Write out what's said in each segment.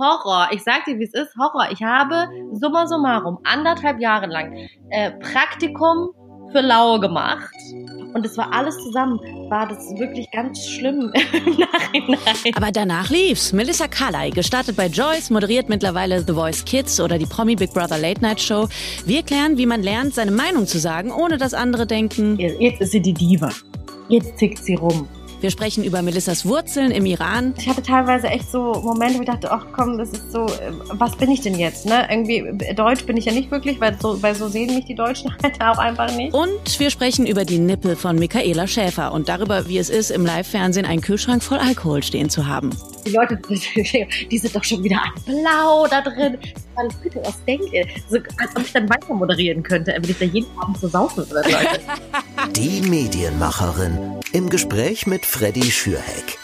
Horror. Ich sag dir, wie es ist, Horror. Ich habe summa summarum anderthalb Jahre lang äh, Praktikum für Lau gemacht. Und es war alles zusammen, war das wirklich ganz schlimm im Nachhinein. Aber danach lief's. Melissa Carley, gestartet bei Joyce, moderiert mittlerweile The Voice Kids oder die Promi Big Brother Late Night Show. Wir klären, wie man lernt, seine Meinung zu sagen, ohne dass andere denken. Jetzt ist sie die Diva. Jetzt tickt sie rum. Wir sprechen über Melissas Wurzeln im Iran. Ich hatte teilweise echt so Momente, wo ich dachte, ach komm, das ist so, äh, was bin ich denn jetzt? Ne? Irgendwie äh, Deutsch bin ich ja nicht wirklich, weil so, weil so sehen mich die Deutschen halt auch einfach nicht. Und wir sprechen über die Nippel von Michaela Schäfer und darüber, wie es ist, im Live-Fernsehen einen Kühlschrank voll Alkohol stehen zu haben. Die Leute, die sind doch schon wieder blau da drin. Bitte, was denkt ihr? So, als ob ich dann weiter moderieren könnte, wenn ich da jeden Abend so saufen würde. Die Medienmacherin im Gespräch mit Freddy Schürheck.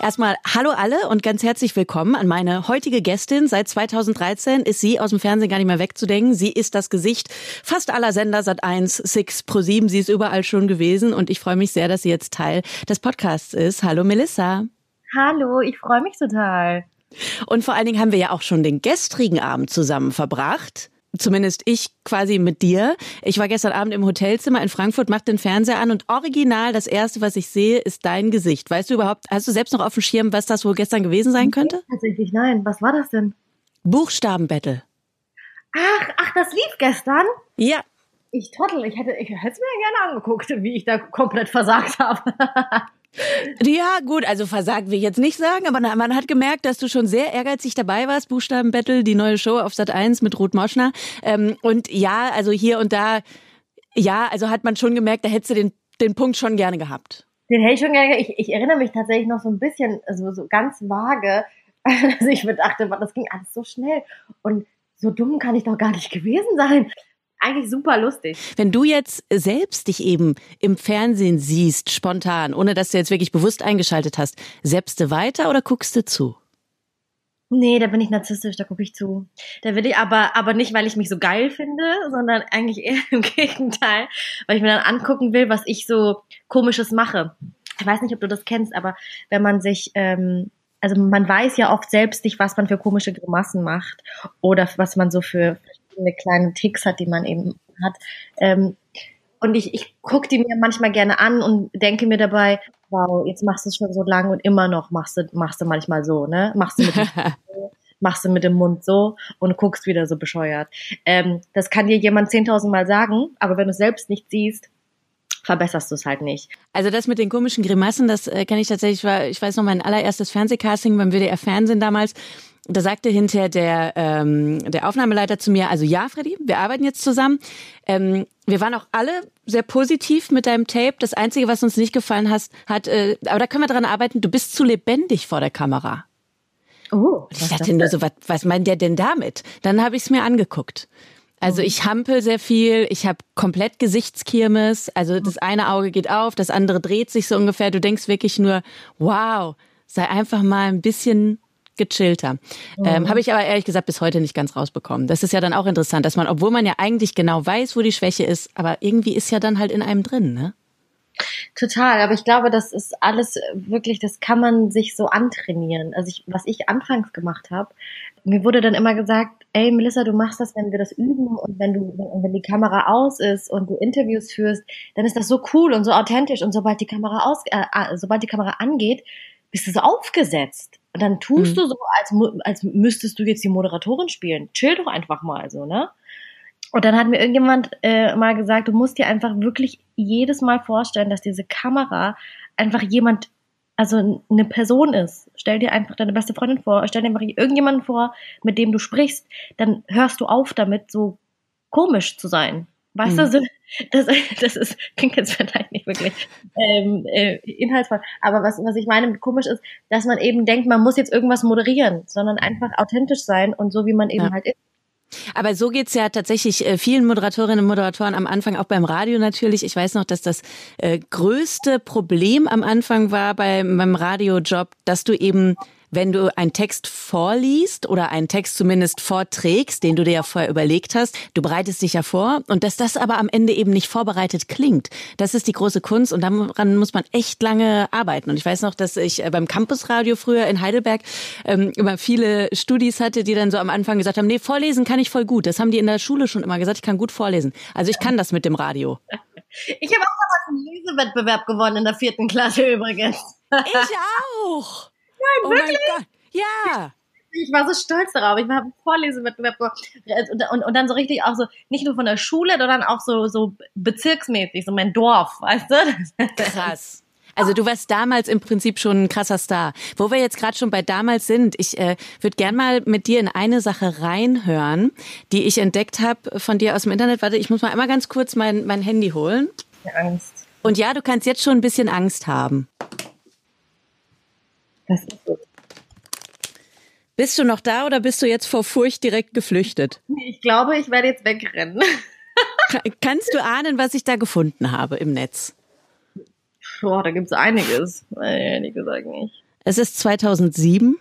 Erstmal hallo alle und ganz herzlich willkommen an meine heutige Gästin. Seit 2013 ist sie aus dem Fernsehen gar nicht mehr wegzudenken. Sie ist das Gesicht fast aller Sender Sat 1, Six, Pro 7. Sie ist überall schon gewesen und ich freue mich sehr, dass sie jetzt Teil des Podcasts ist. Hallo Melissa. Hallo, ich freue mich total. Und vor allen Dingen haben wir ja auch schon den gestrigen Abend zusammen verbracht. Zumindest ich quasi mit dir. Ich war gestern Abend im Hotelzimmer in Frankfurt, mach den Fernseher an und original das erste, was ich sehe, ist dein Gesicht. Weißt du überhaupt, hast du selbst noch auf dem Schirm, was das wohl gestern gewesen sein könnte? Tatsächlich nein. Was war das denn? Buchstabenbattle. Ach, ach, das lief gestern? Ja. Ich trottel, ich hätte, ich hätte es mir gerne angeguckt, wie ich da komplett versagt habe. Ja, gut, also versagt will ich jetzt nicht sagen, aber man hat gemerkt, dass du schon sehr ehrgeizig dabei warst. Buchstabenbattle, die neue Show auf Sat 1 mit Ruth Moschner. Ähm, und ja, also hier und da, ja, also hat man schon gemerkt, da hättest du den, den Punkt schon gerne gehabt. Den hätte ich schon gerne, ich, ich erinnere mich tatsächlich noch so ein bisschen, also so ganz vage, also ich dachte, das ging alles so schnell und so dumm kann ich doch gar nicht gewesen sein eigentlich super lustig. Wenn du jetzt selbst dich eben im Fernsehen siehst, spontan, ohne dass du jetzt wirklich bewusst eingeschaltet hast, selbst du weiter oder guckst du zu? Nee, da bin ich narzisstisch, da gucke ich zu. Da will ich aber, aber nicht, weil ich mich so geil finde, sondern eigentlich eher im Gegenteil, weil ich mir dann angucken will, was ich so komisches mache. Ich weiß nicht, ob du das kennst, aber wenn man sich, ähm, also man weiß ja oft selbst nicht, was man für komische Grimassen macht oder was man so für verschiedene kleine Ticks hat, die man eben hat. Ähm, und ich, ich gucke die mir manchmal gerne an und denke mir dabei, wow, jetzt machst du es schon so lange und immer noch machst du, machst du manchmal so, ne? Machst du mit dem, machst du mit dem Mund so und guckst wieder so bescheuert. Ähm, das kann dir jemand 10.000 Mal sagen, aber wenn du es selbst nicht siehst, verbesserst du es halt nicht. Also das mit den komischen Grimassen, das äh, kenne ich tatsächlich, war, ich weiß noch, mein allererstes Fernsehcasting beim WDR Fernsehen damals. Da sagte hinterher der, ähm, der Aufnahmeleiter zu mir, also ja, Freddy, wir arbeiten jetzt zusammen. Ähm, wir waren auch alle sehr positiv mit deinem Tape. Das Einzige, was uns nicht gefallen hat, hat äh, aber da können wir dran arbeiten, du bist zu lebendig vor der Kamera. Oh, ich dachte nur so, was, was meint der denn damit? Dann habe ich es mir angeguckt. Also oh. ich hampel sehr viel, ich habe komplett Gesichtskirmes, also das eine Auge geht auf, das andere dreht sich so ungefähr. Du denkst wirklich nur, wow, sei einfach mal ein bisschen gechillter. Mhm. Ähm, Habe ich aber ehrlich gesagt bis heute nicht ganz rausbekommen. Das ist ja dann auch interessant, dass man, obwohl man ja eigentlich genau weiß, wo die Schwäche ist, aber irgendwie ist ja dann halt in einem drin, ne? Total, aber ich glaube, das ist alles wirklich, das kann man sich so antrainieren. Also ich, was ich anfangs gemacht habe, mir wurde dann immer gesagt, ey Melissa, du machst das, wenn wir das üben und wenn du, wenn die Kamera aus ist und du Interviews führst, dann ist das so cool und so authentisch und sobald die Kamera aus, äh, äh sobald die Kamera angeht, bist du so aufgesetzt. Und dann tust mhm. du so, als, als müsstest du jetzt die Moderatorin spielen. Chill doch einfach mal so, ne? Und dann hat mir irgendjemand äh, mal gesagt, du musst dir einfach wirklich jedes Mal vorstellen, dass diese Kamera einfach jemand, also eine Person ist. Stell dir einfach deine beste Freundin vor, stell dir einfach irgendjemanden vor, mit dem du sprichst, dann hörst du auf damit, so komisch zu sein. Weißt mhm. du, das, das ist, klingt jetzt vielleicht nicht wirklich ähm, äh, inhaltsvoll, aber was, was ich meine komisch ist, dass man eben denkt, man muss jetzt irgendwas moderieren, sondern einfach authentisch sein und so, wie man eben ja. halt ist. Aber so geht's ja tatsächlich äh, vielen Moderatorinnen und Moderatoren am Anfang, auch beim Radio natürlich. Ich weiß noch, dass das äh, größte Problem am Anfang war bei, beim Radiojob, dass du eben wenn du einen Text vorliest oder einen Text zumindest vorträgst, den du dir ja vorher überlegt hast, du bereitest dich ja vor und dass das aber am Ende eben nicht vorbereitet klingt. Das ist die große Kunst und daran muss man echt lange arbeiten. Und ich weiß noch, dass ich äh, beim Campusradio früher in Heidelberg ähm, immer viele Studis hatte, die dann so am Anfang gesagt haben, nee, vorlesen kann ich voll gut. Das haben die in der Schule schon immer gesagt, ich kann gut vorlesen. Also ich kann das mit dem Radio. Ich habe auch damals einen Lesewettbewerb gewonnen in der vierten Klasse übrigens. Ich auch. Nein, oh wirklich? mein Gott. Ja. Ich war so stolz darauf. Ich habe einen Vorlesewettbewerb. Und, und, und dann so richtig auch so, nicht nur von der Schule, sondern auch so, so bezirksmäßig, so mein Dorf, weißt du? Krass. Also du warst damals im Prinzip schon ein krasser Star. Wo wir jetzt gerade schon bei damals sind, ich äh, würde gern mal mit dir in eine Sache reinhören, die ich entdeckt habe von dir aus dem Internet. Warte, ich muss mal einmal ganz kurz mein, mein Handy holen. Angst. Und ja, du kannst jetzt schon ein bisschen Angst haben. Das ist so. Bist du noch da oder bist du jetzt vor Furcht direkt geflüchtet? Ich glaube, ich werde jetzt wegrennen. Kannst du ahnen, was ich da gefunden habe im Netz? Boah, da gibt's einiges. Ehrlich gesagt nicht. Es ist 2007.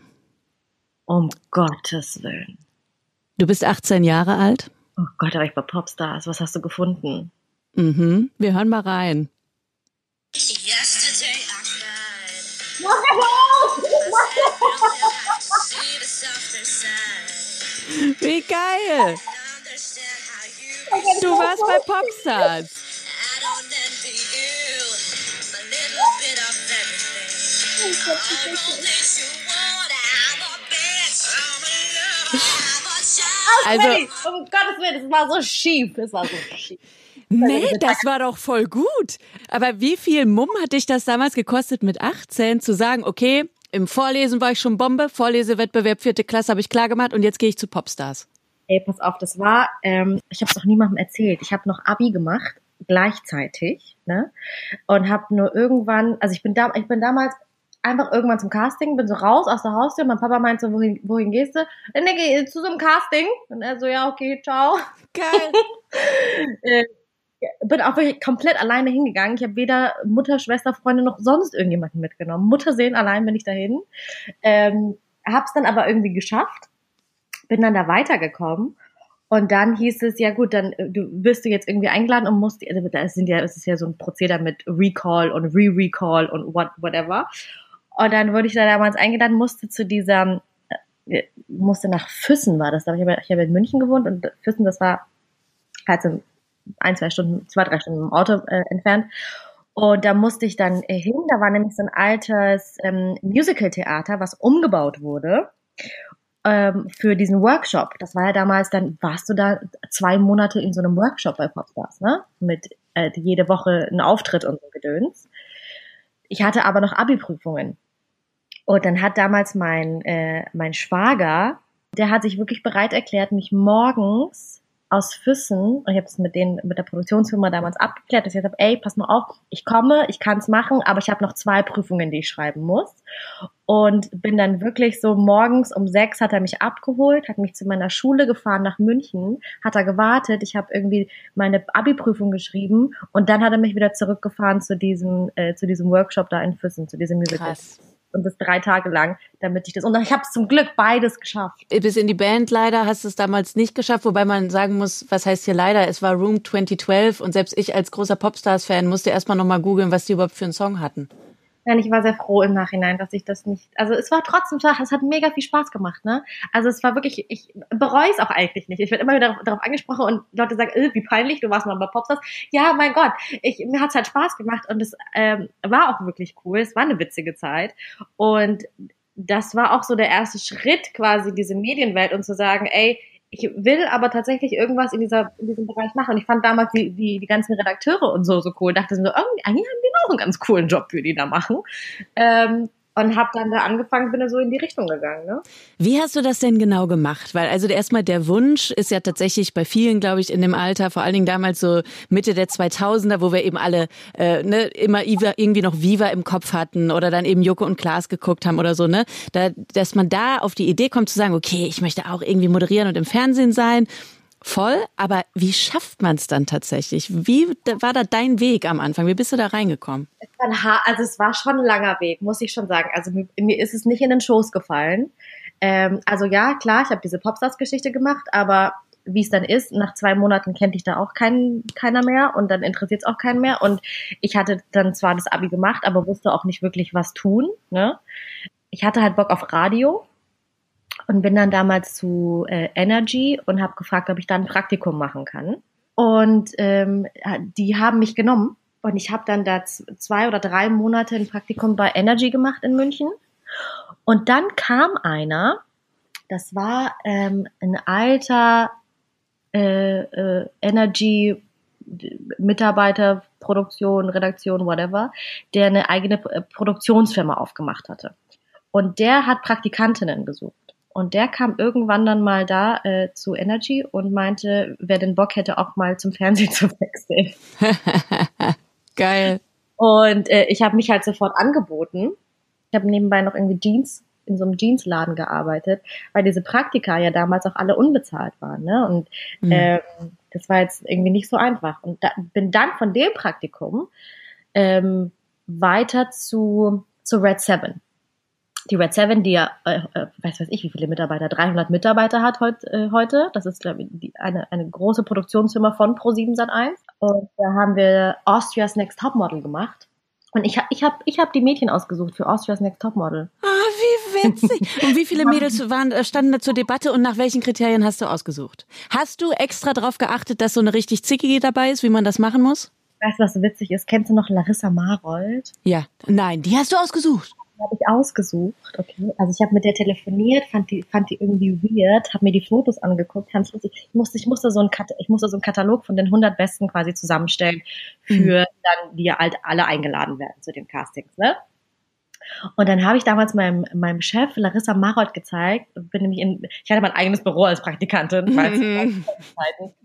Um Gottes Willen. Du bist 18 Jahre alt. Oh Gott, aber ich war Popstars. Was hast du gefunden? Mhm. Wir hören mal rein. Yesterday I cried. Mach auf! See the softer side. Wie geil! Du warst bei Popstars. Also- Freddy, um Gottes Willen, es war so schief. Es war so schief. Nee, das war doch voll gut. Aber wie viel Mumm hat dich das damals gekostet, mit 18 zu sagen, okay, im Vorlesen war ich schon Bombe, Vorlesewettbewerb vierte Klasse habe ich klar gemacht und jetzt gehe ich zu Popstars. Ey, pass auf, das war, ähm, ich habe es auch niemandem erzählt. Ich habe noch Abi gemacht, gleichzeitig, ne? Und habe nur irgendwann, also ich bin da, ich bin damals einfach irgendwann zum Casting, bin so raus aus der Haustür. Mein Papa meinte so, wohin, wohin gehst du? Dann denke ich, zu so einem Casting. Und er so, ja, okay, ciao. Geil. Bin auch wirklich komplett alleine hingegangen. Ich habe weder Mutter, Schwester, Freunde noch sonst irgendjemanden mitgenommen. Mutter sehen, allein bin ich dahin. Ähm, hab's dann aber irgendwie geschafft. Bin dann da weitergekommen. Und dann hieß es, ja gut, dann äh, du wirst du jetzt irgendwie eingeladen und musst, also da sind ja, es ist ja so ein Prozedere mit Recall und Re-Recall und what, whatever. Und dann wurde ich da damals eingeladen, musste zu dieser, äh, musste nach Füssen war das. da. Ich habe ich habe in München gewohnt und Füssen, das war halt so ein, zwei Stunden, zwei, drei Stunden im Auto äh, entfernt. Und da musste ich dann äh, hin. Da war nämlich so ein altes ähm, Musical-Theater, was umgebaut wurde ähm, für diesen Workshop. Das war ja damals, dann warst du da zwei Monate in so einem Workshop bei Popstars, ne? Mit äh, jede Woche ein Auftritt und so Gedöns. Ich hatte aber noch Abi-Prüfungen. Und dann hat damals mein, äh, mein Schwager, der hat sich wirklich bereit erklärt, mich morgens aus Füssen, und ich habe es mit denen, mit der Produktionsfirma damals abgeklärt, dass ich gesagt habe, ey, pass mal auf, ich komme, ich kann es machen, aber ich habe noch zwei Prüfungen, die ich schreiben muss. Und bin dann wirklich so morgens um sechs hat er mich abgeholt, hat mich zu meiner Schule gefahren nach München, hat er gewartet, ich habe irgendwie meine Abi-Prüfung geschrieben und dann hat er mich wieder zurückgefahren zu diesem, äh, zu diesem Workshop da in Füssen, zu diesem Musical. Krass. Und das drei Tage lang, damit ich das. Und ich habe es zum Glück beides geschafft. Bis in die Band leider hast du es damals nicht geschafft, wobei man sagen muss, was heißt hier leider, es war Room 2012 und selbst ich als großer Popstars-Fan musste erstmal nochmal googeln, was die überhaupt für einen Song hatten. Nein, ich war sehr froh im Nachhinein, dass ich das nicht. Also es war trotzdem, es hat mega viel Spaß gemacht, ne? Also es war wirklich, ich bereue es auch eigentlich nicht. Ich werde immer wieder darauf, angesprochen und Leute sagen, äh, wie peinlich, du warst mal bei Popstars. Ja, mein Gott, ich, mir hat's halt Spaß gemacht und es ähm, war auch wirklich cool. Es war eine witzige Zeit und das war auch so der erste Schritt quasi diese Medienwelt und zu sagen, ey, ich will aber tatsächlich irgendwas in dieser in diesem Bereich machen. Und ich fand damals die die die ganzen Redakteure und so so cool. Dachte so irgendwie eigentlich haben die auch einen ganz coolen Job, für die da machen. Ähm, und habe dann da angefangen, bin da so in die Richtung gegangen. Ne? Wie hast du das denn genau gemacht? Weil also erstmal der Wunsch ist ja tatsächlich bei vielen, glaube ich, in dem Alter, vor allen Dingen damals so Mitte der 2000er, wo wir eben alle äh, ne, immer irgendwie noch Viva im Kopf hatten oder dann eben Joko und Klaas geguckt haben oder so, ne? Da, dass man da auf die Idee kommt zu sagen, okay, ich möchte auch irgendwie moderieren und im Fernsehen sein. Voll, aber wie schafft man es dann tatsächlich? Wie war da dein Weg am Anfang? Wie bist du da reingekommen? Es also es war schon ein langer Weg, muss ich schon sagen. Also mir, ist es nicht in den Schoß gefallen. Ähm, also ja, klar, ich habe diese Popstars-Geschichte gemacht, aber wie es dann ist, nach zwei Monaten kennt dich da auch kein, keiner mehr und dann interessiert es auch keinen mehr. Und ich hatte dann zwar das Abi gemacht, aber wusste auch nicht wirklich, was tun. Ne? Ich hatte halt Bock auf Radio und bin dann damals zu äh, Energy und habe gefragt, ob ich da ein Praktikum machen kann. Und ähm, die haben mich genommen und ich habe dann da zwei oder drei Monate ein Praktikum bei Energy gemacht in München. Und dann kam einer, das war ähm, ein alter äh, äh, Energy Mitarbeiter, Produktion, Redaktion, whatever, der eine eigene Produktionsfirma aufgemacht hatte. Und der hat Praktikantinnen gesucht. Und der kam irgendwann dann mal da äh, zu Energy und meinte, wer den Bock hätte, auch mal zum Fernsehen zu wechseln. Geil. Und äh, ich habe mich halt sofort angeboten. Ich habe nebenbei noch irgendwie Jeans in so einem Jeansladen gearbeitet, weil diese Praktika ja damals auch alle unbezahlt waren. Ne? Und mhm. ähm, das war jetzt irgendwie nicht so einfach. Und da, bin dann von dem Praktikum ähm, weiter zu, zu Red Seven die Red Seven, die ja, äh, äh, weiß weiß ich, wie viele Mitarbeiter, 300 Mitarbeiter hat heut, äh, heute. Das ist, glaube ich, die, eine, eine große Produktionsfirma von Pro7 Sat1. Und da haben wir Austria's Next Topmodel gemacht. Und ich habe ich hab, ich hab die Mädchen ausgesucht für Austria's Next Topmodel. Ah, wie witzig. Und wie viele Mädels waren, äh, standen da zur Debatte und nach welchen Kriterien hast du ausgesucht? Hast du extra darauf geachtet, dass so eine richtig zickige dabei ist, wie man das machen muss? Weißt du, was witzig ist? Kennst du noch Larissa Marold? Ja. Nein, die hast du ausgesucht habe ich ausgesucht, okay. Also ich habe mit der telefoniert, fand die, fand die irgendwie weird, habe mir die Fotos angeguckt, ganz lustig. Ich musste, ich musste so ein ich musste so einen Katalog von den 100 Besten quasi zusammenstellen für mhm. dann, die ja halt alle eingeladen werden zu den Castings, ne? Und dann habe ich damals meinem, meinem Chef Larissa Marold gezeigt, bin nämlich in, ich hatte mein eigenes Büro als Praktikantin, mhm.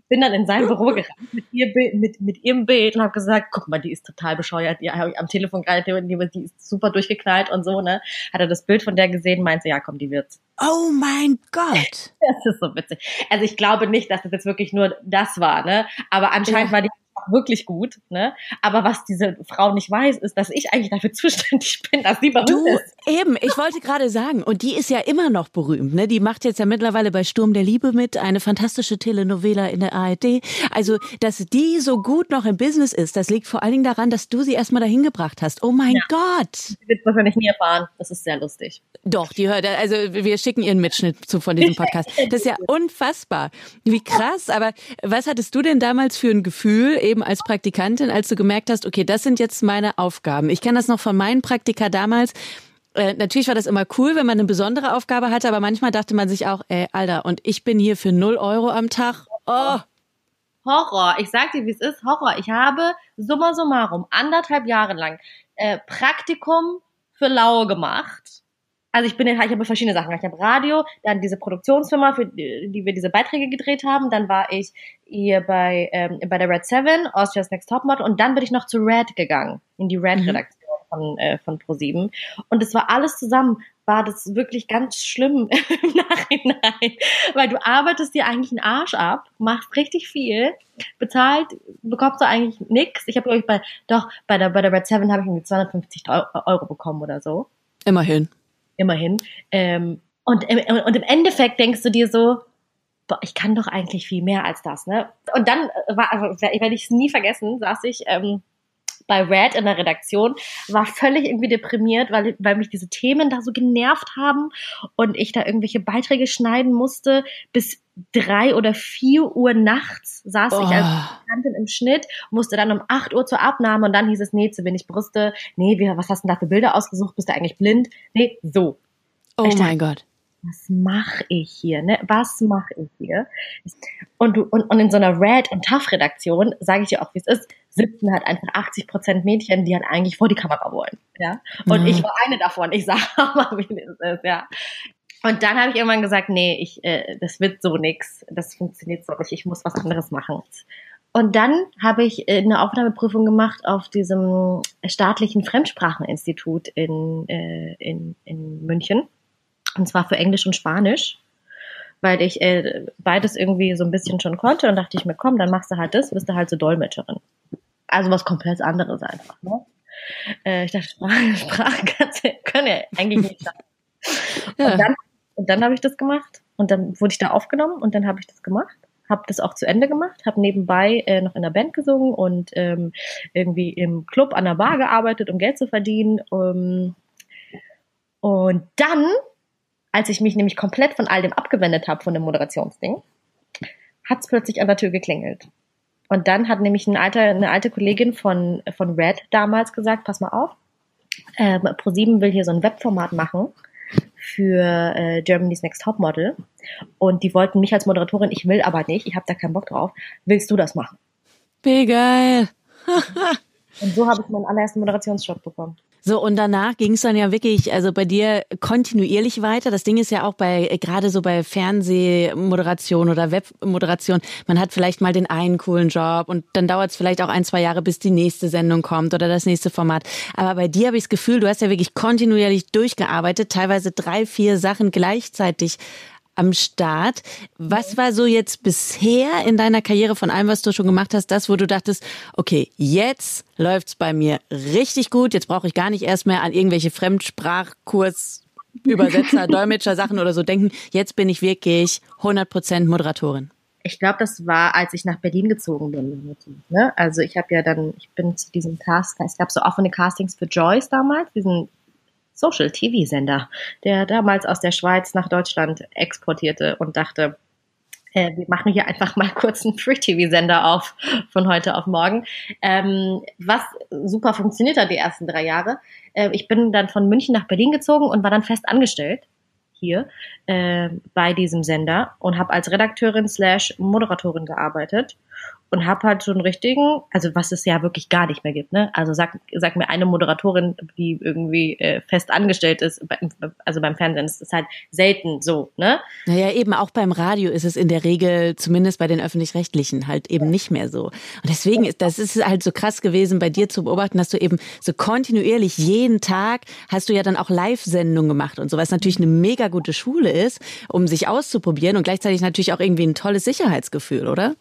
bin dann in sein Büro gerannt mit, ihr, mit, mit ihrem Bild und habe gesagt, guck mal, die ist total bescheuert, die habe ich am Telefon gerade, die ist super durchgeknallt und so, ne? Hat er das Bild von der gesehen, meinte, ja komm, die wird's. Oh mein Gott. Das ist so witzig. Also ich glaube nicht, dass das jetzt wirklich nur das war, ne? Aber anscheinend ja. war die wirklich gut, ne? Aber was diese Frau nicht weiß, ist, dass ich eigentlich dafür zuständig bin, dass sie berühmt du, ist. Eben, ich wollte gerade sagen, und die ist ja immer noch berühmt, ne? Die macht jetzt ja mittlerweile bei Sturm der Liebe mit, eine fantastische Telenovela in der ARD. Also, dass die so gut noch im Business ist, das liegt vor allen Dingen daran, dass du sie erstmal dahin gebracht hast. Oh mein ja. Gott! Die wird wahrscheinlich nie erfahren. Das ist sehr lustig. Doch, die hört, also wir schicken ihren Mitschnitt zu von diesem Podcast. Das ist ja unfassbar. Wie krass. Aber was hattest du denn damals für ein Gefühl, eben als Praktikantin, als du gemerkt hast, okay, das sind jetzt meine Aufgaben? Ich kenne das noch von meinen Praktika damals. Äh, natürlich war das immer cool, wenn man eine besondere Aufgabe hatte, aber manchmal dachte man sich auch, ey, Alter, und ich bin hier für null Euro am Tag. Oh. Horror. Ich sag dir, wie es ist, Horror. Ich habe summa summarum anderthalb Jahre lang äh, Praktikum für Laue gemacht also ich bin, ich habe verschiedene Sachen. Ich habe Radio, dann diese Produktionsfirma, für die, wir diese Beiträge gedreht haben. Dann war ich hier bei ähm, bei der Red Seven, Austria's Next Topmodel, und dann bin ich noch zu Red gegangen in die Red-Redaktion mhm. von äh, von Pro7. Und es war alles zusammen, war das wirklich ganz schlimm im Nachhinein, weil du arbeitest dir eigentlich einen Arsch ab, machst richtig viel, bezahlt bekommst du eigentlich nix. Ich habe glaube ich bei doch bei der bei der Red Seven habe ich irgendwie 250 Euro bekommen oder so. Immerhin immerhin. Ähm, und, im, und im Endeffekt denkst du dir so, boah, ich kann doch eigentlich viel mehr als das, ne? Und dann war, also, werde ich es nie vergessen, saß ich ähm, bei Red in der Redaktion, war völlig irgendwie deprimiert, weil, weil mich diese Themen da so genervt haben und ich da irgendwelche Beiträge schneiden musste. Bis drei oder vier Uhr nachts saß oh. ich als Kantin im Schnitt, musste dann um acht Uhr zur Abnahme und dann hieß es, nee, zu wenig Brüste, nee, wie, was hast du denn da für Bilder ausgesucht, bist du eigentlich blind? Nee, so. Oh ich mein dachte, Gott was mache ich hier? Ne? Was mache ich hier? Und, du, und, und in so einer Red- und Tough-Redaktion, sage ich dir auch, wie es ist, sitzen halt einfach 80 Prozent Mädchen, die halt eigentlich vor die Kamera wollen. Ja? Und mhm. ich war eine davon. Ich sage mal, wie es ist, ja. Und dann habe ich irgendwann gesagt, nee, ich, äh, das wird so nix, das funktioniert so nicht, ich muss was anderes machen. Und dann habe ich äh, eine Aufnahmeprüfung gemacht auf diesem staatlichen Fremdspracheninstitut in, äh, in, in München. Und zwar für Englisch und Spanisch. weil ich äh, beides irgendwie so ein bisschen schon konnte und dachte ich mir, komm, dann machst du halt das, bist du halt so Dolmetscherin. Also was komplett anderes einfach. Ne? Äh, ich dachte, Sprache, Sprache können ja eigentlich nicht sein. Ja. Und dann, und dann habe ich das gemacht und dann wurde ich da aufgenommen und dann habe ich das gemacht. Habe das auch zu Ende gemacht, habe nebenbei äh, noch in der Band gesungen und ähm, irgendwie im Club an der Bar gearbeitet, um Geld zu verdienen. Ähm, und dann, als ich mich nämlich komplett von all dem abgewendet habe, von dem Moderationsding, hat es plötzlich an der Tür geklingelt. Und dann hat nämlich ein alter, eine alte Kollegin von, von Red damals gesagt, pass mal auf, ähm, ProSieben will hier so ein Webformat machen für äh, Germany's Next Topmodel. Und die wollten mich als Moderatorin, ich will aber nicht, ich habe da keinen Bock drauf. Willst du das machen? Wie geil. Und so habe ich meinen allerersten Moderationsjob bekommen. So, und danach ging es dann ja wirklich, also bei dir kontinuierlich weiter. Das Ding ist ja auch bei, äh, gerade so bei Fernsehmoderation oder Webmoderation, man hat vielleicht mal den einen coolen Job und dann dauert es vielleicht auch ein, zwei Jahre, bis die nächste Sendung kommt oder das nächste Format. Aber bei dir habe ich das Gefühl, du hast ja wirklich kontinuierlich durchgearbeitet, teilweise drei, vier Sachen gleichzeitig am Start. Was war so jetzt bisher in deiner Karriere von allem, was du schon gemacht hast, das, wo du dachtest, okay, jetzt läuft's bei mir richtig gut, jetzt brauche ich gar nicht erst mehr an irgendwelche Fremdsprachkurs Übersetzer, Dolmetscher Sachen oder so denken, jetzt bin ich wirklich 100% Moderatorin. ich glaube, das war, als ich nach Berlin gezogen bin. Ne? Also ich habe ja dann, ich bin zu diesem Cast, es gab so offene Castings für Joyce damals, diesen Social TV-Sender, der damals aus der Schweiz nach Deutschland exportierte und dachte, äh, wir machen hier einfach mal kurz einen Free-TV-Sender auf von heute auf morgen. Ähm, was super funktioniert hat die ersten drei Jahre. Äh, ich bin dann von München nach Berlin gezogen und war dann fest angestellt hier äh, bei diesem Sender und habe als Redakteurin slash Moderatorin gearbeitet und habe halt einen richtigen, also was es ja wirklich gar nicht mehr gibt, ne? Also sag, sag mir eine Moderatorin, die irgendwie äh, fest angestellt ist, bei, also beim Fernsehen, ist halt selten so, ne? Naja, eben auch beim Radio ist es in der Regel, zumindest bei den öffentlich-rechtlichen, halt eben nicht mehr so. Und deswegen ist das ist halt so krass gewesen, bei dir zu beobachten, dass du eben so kontinuierlich jeden Tag hast du ja dann auch Live-Sendungen gemacht und so, was natürlich eine mega gute Schule ist, um sich auszuprobieren und gleichzeitig natürlich auch irgendwie ein tolles Sicherheitsgefühl, oder?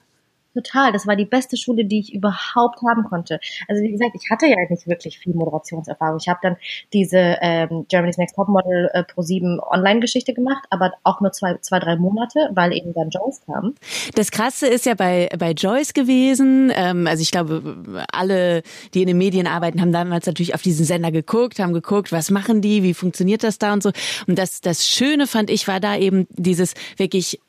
Total, das war die beste Schule, die ich überhaupt haben konnte. Also wie gesagt, ich hatte ja nicht wirklich viel Moderationserfahrung. Ich habe dann diese ähm, Germany's Next Topmodel äh, Pro 7 Online-Geschichte gemacht, aber auch nur zwei, zwei, drei Monate, weil eben dann Joyce kam. Das Krasse ist ja bei, bei Joyce gewesen. Ähm, also ich glaube, alle, die in den Medien arbeiten, haben damals natürlich auf diesen Sender geguckt, haben geguckt, was machen die, wie funktioniert das da und so. Und das, das Schöne fand ich, war da eben dieses wirklich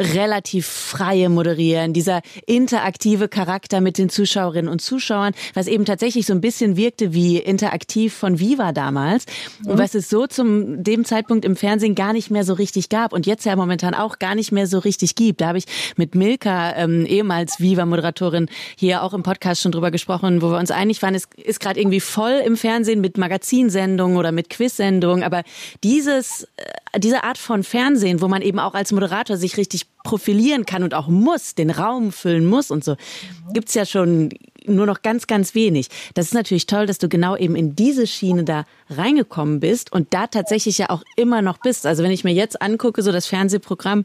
relativ freie Moderieren, dieser interaktive Charakter mit den Zuschauerinnen und Zuschauern, was eben tatsächlich so ein bisschen wirkte wie interaktiv von Viva damals. Und was es so zum dem Zeitpunkt im Fernsehen gar nicht mehr so richtig gab und jetzt ja momentan auch gar nicht mehr so richtig gibt. Da habe ich mit Milka, ähm, ehemals Viva-Moderatorin, hier auch im Podcast schon drüber gesprochen, wo wir uns einig waren, es ist gerade irgendwie voll im Fernsehen mit Magazinsendungen oder mit Quizsendungen, aber dieses, äh, diese Art von Fernsehen, wo man eben auch als Moderator sich richtig profilieren kann und auch muss, den Raum füllen muss und so, gibt's ja schon nur noch ganz, ganz wenig. Das ist natürlich toll, dass du genau eben in diese Schiene da reingekommen bist und da tatsächlich ja auch immer noch bist. Also wenn ich mir jetzt angucke, so das Fernsehprogramm,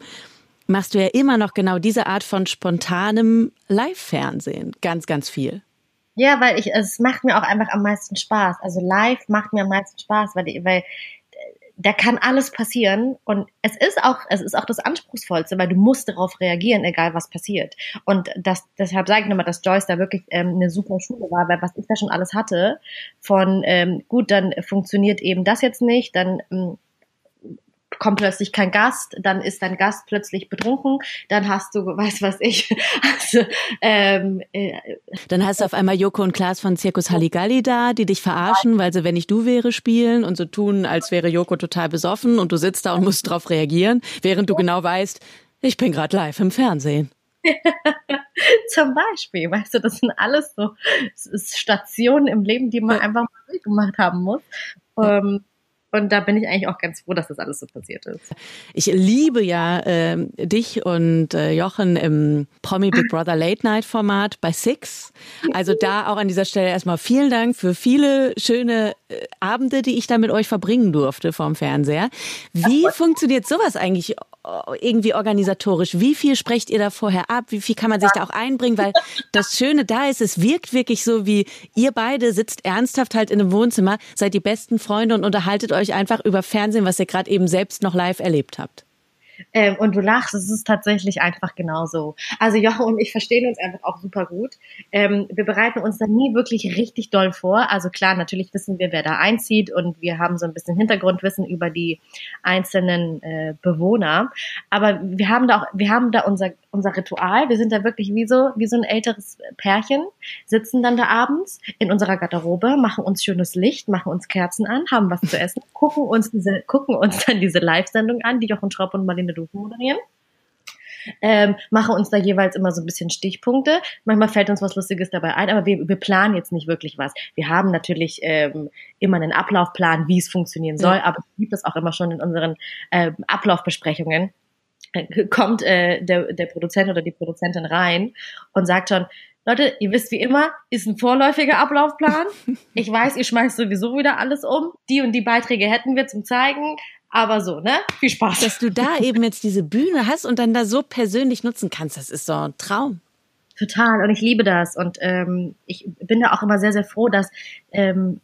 machst du ja immer noch genau diese Art von spontanem Live-Fernsehen. Ganz, ganz viel. Ja, weil ich, es macht mir auch einfach am meisten Spaß. Also live macht mir am meisten Spaß, weil, weil da kann alles passieren und es ist auch, es ist auch das Anspruchsvollste, weil du musst darauf reagieren, egal was passiert. Und das, deshalb sage ich nochmal, dass Joyce da wirklich ähm, eine super Schule war, weil was ich da schon alles hatte, von ähm, gut, dann funktioniert eben das jetzt nicht, dann ähm, kommt plötzlich kein Gast, dann ist dein Gast plötzlich betrunken, dann hast du, weiß was ich, also, ähm, äh, Dann hast du auf einmal Joko und Klaas von Zirkus Halligalli da, die dich verarschen, weil sie Wenn ich du wäre spielen und so tun, als wäre Joko total besoffen und du sitzt da und musst drauf reagieren, während du genau weißt, ich bin gerade live im Fernsehen. Zum Beispiel, weißt du, das sind alles so Stationen im Leben, die man einfach mal durchgemacht haben muss. Ähm, und da bin ich eigentlich auch ganz froh, dass das alles so passiert ist. Ich liebe ja äh, dich und äh, Jochen im Promi Big Brother Late Night Format bei Six. Also da auch an dieser Stelle erstmal vielen Dank für viele schöne Abende, die ich da mit euch verbringen durfte vorm Fernseher. Wie funktioniert sowas eigentlich äh, irgendwie organisatorisch? Wie viel sprecht ihr da vorher ab? Wie viel kann man sich da auch einbringen? Weil das Schöne da ist, es wirkt wirklich so, wie ihr beide sitzt ernsthaft halt in einem Wohnzimmer, seid die besten Freunde und unterhaltet euch einfach über Fernsehen, was ihr gerade eben selbst noch live erlebt habt. Ähm, und du lachst, es ist tatsächlich einfach genauso. Also Jochen und ich verstehen uns einfach auch super gut. Ähm, wir bereiten uns da nie wirklich richtig doll vor. Also klar, natürlich wissen wir, wer da einzieht und wir haben so ein bisschen Hintergrundwissen über die einzelnen äh, Bewohner. Aber wir haben da auch, wir haben da unser, unser Ritual. Wir sind da wirklich wie so, wie so ein älteres Pärchen, sitzen dann da abends in unserer Garderobe, machen uns schönes Licht, machen uns Kerzen an, haben was zu essen, gucken uns diese, gucken uns dann diese Live-Sendung an, die Jochen Schraub und Marlene Dufen moderieren. Ähm, machen uns da jeweils immer so ein bisschen Stichpunkte. Manchmal fällt uns was Lustiges dabei ein, aber wir, wir planen jetzt nicht wirklich was. Wir haben natürlich ähm, immer einen Ablaufplan, wie es funktionieren soll, Ja. aber es gibt das auch immer schon in unseren ähm, Ablaufbesprechungen. Äh, Kommt äh, der, der Produzent oder die Produzentin rein und sagt schon, Leute, ihr wisst wie immer, ist ein vorläufiger Ablaufplan. Ich weiß, ihr schmeißt sowieso wieder alles um. Die und die Beiträge hätten wir zum Zeigen. Aber so, ne? Viel Spaß. Dass du da eben jetzt diese Bühne hast und dann da so persönlich nutzen kannst, das ist so ein Traum. Total. Und ich liebe das. Und ähm, ich bin da auch immer sehr, sehr froh, dass ähm,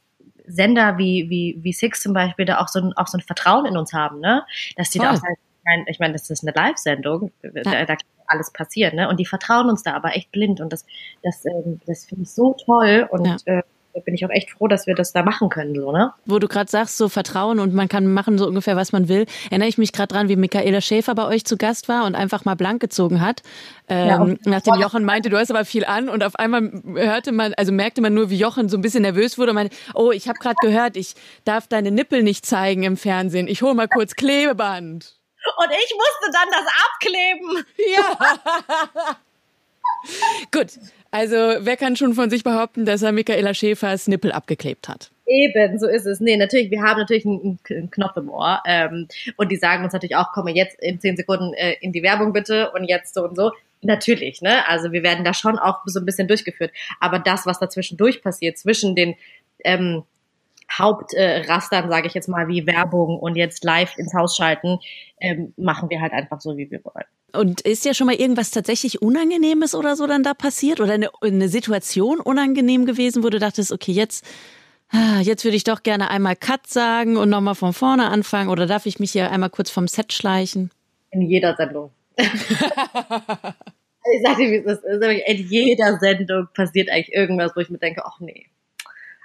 Sender wie, wie, wie Six zum Beispiel da auch so ein, auch so ein Vertrauen in uns haben, ne? Dass die da Voll. auch sagen, ich meine, ich mein, das ist eine Live-Sendung, da, da kann alles passieren, ne? Und die vertrauen uns da aber echt blind. Und das, das, ähm, das finde ich so toll. Und Ja. äh, da bin ich auch echt froh, dass wir das da machen können, so, ne? Wo du gerade sagst, so Vertrauen und man kann machen so ungefähr, was man will, erinnere ich mich gerade dran, wie Michaela Schäfer bei euch zu Gast war und einfach mal blank gezogen hat. Ja, Ähm, nachdem Jochen meinte, du hast aber viel an und auf einmal hörte man, also merkte man nur, wie Jochen so ein bisschen nervös wurde und meinte, oh, ich habe gerade gehört, ich darf deine Nippel nicht zeigen im Fernsehen. Ich hole mal kurz Klebeband. Und ich musste dann das abkleben. Ja. Gut, also wer kann schon von sich behaupten, dass er Michaela Schäfers Nippel abgeklebt hat? Eben, so ist es. Nee, natürlich, wir haben natürlich einen, einen Knopf im Ohr. Ähm, und die sagen uns natürlich auch, komm mal jetzt in zehn Sekunden äh, in die Werbung bitte und jetzt so und so. Natürlich, ne? Also wir werden da schon auch so ein bisschen durchgeführt. Aber das, was dazwischendurch passiert, zwischen den ähm, Hauptrastern, äh, sage ich jetzt mal, wie Werbung und jetzt live ins Haus schalten, ähm, machen wir halt einfach so, wie wir wollen. Und ist ja schon mal irgendwas tatsächlich Unangenehmes oder so dann da passiert? Oder eine, eine Situation unangenehm gewesen, wo du dachtest, okay, jetzt, ah, jetzt würde ich doch gerne einmal Cut sagen und nochmal von vorne anfangen? Oder darf ich mich hier einmal kurz vom Set schleichen? In jeder Sendung. ich sag dir, wie es ist. Also In jeder Sendung passiert eigentlich irgendwas, wo ich mir denke, ach nee.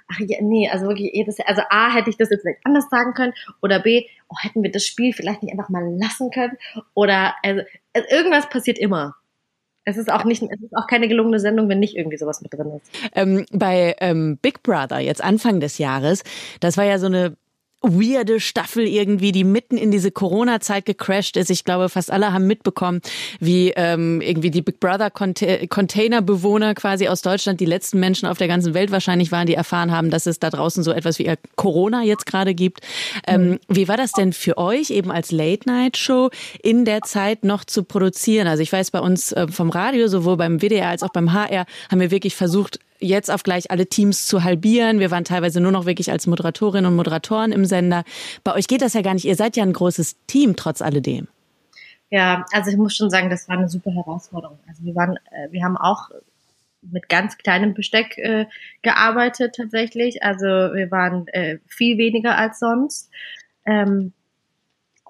Ach ja, nee, also wirklich jedes, also A, hätte ich das jetzt vielleicht anders sagen können, oder B, oh, hätten wir das Spiel vielleicht nicht einfach mal lassen können, oder, also, also irgendwas passiert immer. Es ist auch nicht, es ist auch keine gelungene Sendung, wenn nicht irgendwie sowas mit drin ist. Ähm, bei ähm, Big Brother, jetzt Anfang des Jahres, das war ja so eine weirde Staffel irgendwie, die mitten in diese Corona-Zeit gecrashed ist. Ich glaube, fast alle haben mitbekommen, wie ähm, irgendwie die Big Brother Conte Containerbewohner quasi aus Deutschland, die letzten Menschen auf der ganzen Welt wahrscheinlich waren, die erfahren haben, dass es da draußen so etwas wie Corona jetzt gerade gibt. Ähm, wie war das denn für euch eben als Late-Night-Show in der Zeit noch zu produzieren? Also ich weiß bei uns äh, vom Radio, sowohl beim WDR als auch beim HR, haben wir wirklich versucht, jetzt auf gleich alle Teams zu halbieren. Wir waren teilweise nur noch wirklich als Moderatorinnen und Moderatoren im Sender. Bei euch geht das ja gar nicht. Ihr seid ja ein großes Team trotz alledem. Ja, also ich muss schon sagen, das war eine super Herausforderung. Also wir waren, äh, wir haben auch mit ganz kleinem Besteck äh, gearbeitet tatsächlich. Also wir waren äh, viel weniger als sonst. Ähm,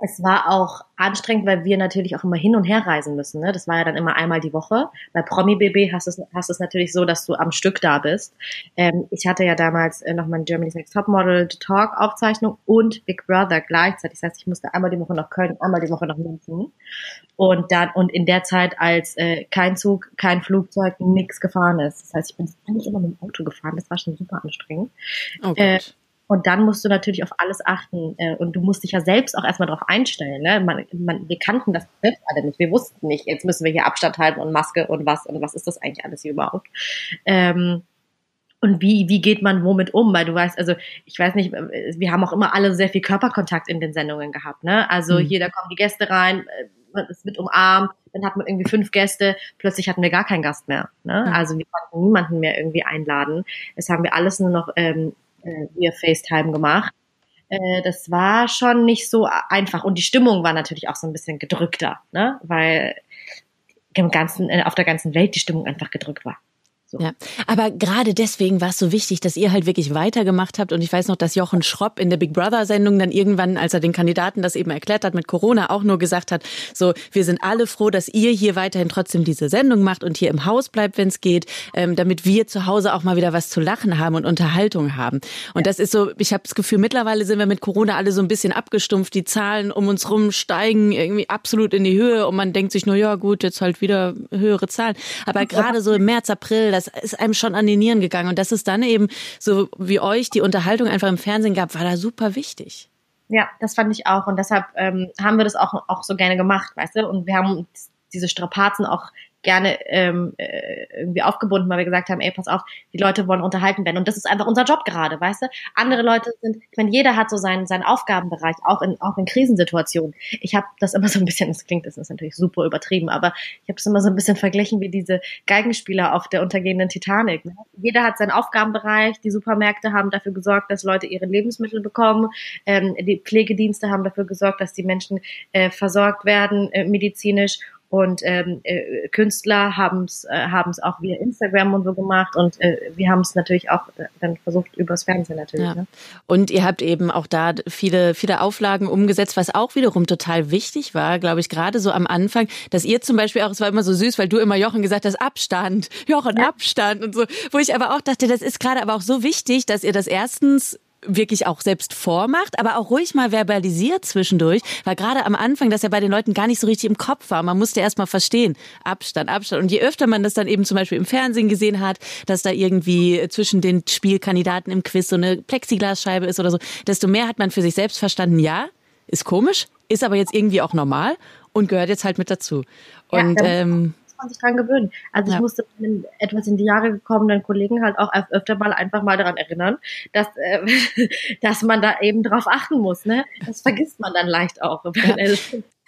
es war auch anstrengend, weil wir natürlich auch immer hin und her reisen müssen. Ne? Das war ja dann immer einmal die Woche. Bei Promi BB hast du es hast es natürlich so, dass du am Stück da bist. Ähm, ich hatte ja damals äh, noch mein Germany's Next Topmodel The Talk Aufzeichnung und Big Brother gleichzeitig. Das heißt, ich musste einmal die Woche nach Köln, einmal die Woche nach München. Und dann und in der Zeit, als äh, kein Zug, kein Flugzeug, nichts gefahren ist. Das heißt, ich bin eigentlich immer mit dem Auto gefahren. Das war schon super anstrengend. Oh Gott. Äh, und dann musst du natürlich auf alles achten äh, und du musst dich ja selbst auch erstmal darauf einstellen. Ne? Man, man, wir kannten das selbst alle nicht. Wir wussten nicht, jetzt müssen wir hier Abstand halten und Maske und was und was ist das eigentlich alles hier überhaupt. Ähm, und wie, wie geht man womit um? Weil du weißt, also ich weiß nicht, äh, wir haben auch immer alle sehr viel Körperkontakt in den Sendungen gehabt. Ne? Also Mhm. jeder kommt die Gäste rein, äh, man ist mit umarmt, dann hat man irgendwie fünf Gäste, plötzlich hatten wir gar keinen Gast mehr. Ne? Mhm. Also wir konnten niemanden mehr irgendwie einladen. Es haben wir alles nur noch ähm, äh, via FaceTime gemacht. Äh, das war schon nicht so einfach und die Stimmung war natürlich auch so ein bisschen gedrückter, ne? weil im ganzen, äh, auf der ganzen Welt die Stimmung einfach gedrückt war. So. Ja, aber gerade deswegen war es so wichtig, dass ihr halt wirklich weitergemacht habt. Und ich weiß noch, dass Jochen Schropp in der Big Brother Sendung dann irgendwann, als er den Kandidaten das eben erklärt hat mit Corona, auch nur gesagt hat, so, wir sind alle froh, dass ihr hier weiterhin trotzdem diese Sendung macht und hier im Haus bleibt, wenn es geht, ähm, damit wir zu Hause auch mal wieder was zu lachen haben und Unterhaltung haben. Und ja. das ist so, ich habe das Gefühl, mittlerweile sind wir mit Corona alle so ein bisschen abgestumpft. Die Zahlen um uns rum steigen irgendwie absolut in die Höhe und man denkt sich nur, ja gut, jetzt halt wieder höhere Zahlen. Aber gerade so im März, April, das ist einem schon an die Nieren gegangen. Und dass es dann eben so wie euch die Unterhaltung einfach im Fernsehen gab, war da super wichtig. Ja, das fand ich auch. Und deshalb ähm, haben wir das auch, auch so gerne gemacht, weißt du? Und wir haben diese Strapazen auch gerne ähm, äh, irgendwie aufgebunden, weil wir gesagt haben, ey, pass auf, die Leute wollen unterhalten werden. Und das ist einfach unser Job gerade, weißt du? Andere Leute sind, ich meine, jeder hat so seinen, seinen Aufgabenbereich, auch in, auch in Krisensituationen. Ich habe das immer so ein bisschen, das klingt, das ist natürlich super übertrieben, aber ich habe das immer so ein bisschen verglichen wie diese Geigenspieler auf der untergehenden Titanic. Ne? Jeder hat seinen Aufgabenbereich, die Supermärkte haben dafür gesorgt, dass Leute ihre Lebensmittel bekommen, ähm, die Pflegedienste haben dafür gesorgt, dass die Menschen äh, versorgt werden, äh, medizinisch und ähm, äh, Künstler haben es äh, haben's auch via Instagram und so gemacht und äh, wir haben es natürlich auch äh, dann versucht übers Fernsehen natürlich. Ja. Ne? Und ihr habt eben auch da viele, viele Auflagen umgesetzt, was auch wiederum total wichtig war, glaube ich, gerade so am Anfang, dass ihr zum Beispiel auch, es war immer so süß, weil du immer Jochen gesagt hast, Abstand, Jochen, ja. Abstand und so, wo ich aber auch dachte, das ist gerade aber auch so wichtig, dass ihr das erstens wirklich auch selbst vormacht, aber auch ruhig mal verbalisiert zwischendurch, weil gerade am Anfang das ja bei den Leuten gar nicht so richtig im Kopf war. Man musste erst mal verstehen, Abstand, Abstand. Und je öfter man das dann eben zum Beispiel im Fernsehen gesehen hat, dass da irgendwie zwischen den Spielkandidaten im Quiz so eine Plexiglasscheibe ist oder so, desto mehr hat man für sich selbst verstanden, ja, ist komisch, ist aber jetzt irgendwie auch normal und gehört jetzt halt mit dazu. Und ja, ähm, man sich dran gewöhnen. Also ja. ich musste meinen etwas in die Jahre gekommenen Kollegen halt auch öfter mal einfach mal daran erinnern, dass, äh, dass man da eben drauf achten muss. Ne? Das vergisst man dann leicht auch. Ja.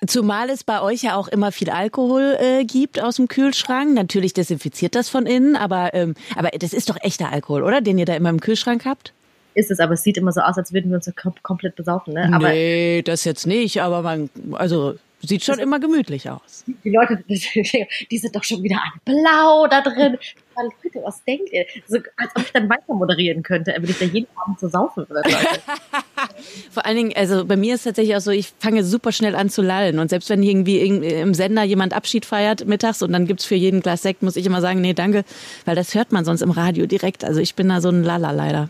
Zumal es bei euch ja auch immer viel Alkohol äh, gibt aus dem Kühlschrank. Natürlich desinfiziert das von innen, aber, ähm, aber das ist doch echter Alkohol, oder? Den ihr da immer im Kühlschrank habt? Ist es, aber es sieht immer so aus, als würden wir uns so kom komplett besaufen. Ne? Aber nee, das jetzt nicht, aber man, also Sieht schon immer gemütlich aus. Die Leute, die sind doch schon wieder alle blau da drin. Leute, was denkt ihr? So, als ob ich dann weiter moderieren könnte, wenn ich da jeden Abend so saufen würde. Vor allen Dingen, also bei mir ist tatsächlich auch so, ich fange super schnell an zu lallen. Und selbst wenn irgendwie im Sender jemand Abschied feiert mittags und dann gibt's für jeden Glas Sekt, muss ich immer sagen, nee, danke, weil das hört man sonst im Radio direkt. Also ich bin da so ein Lala leider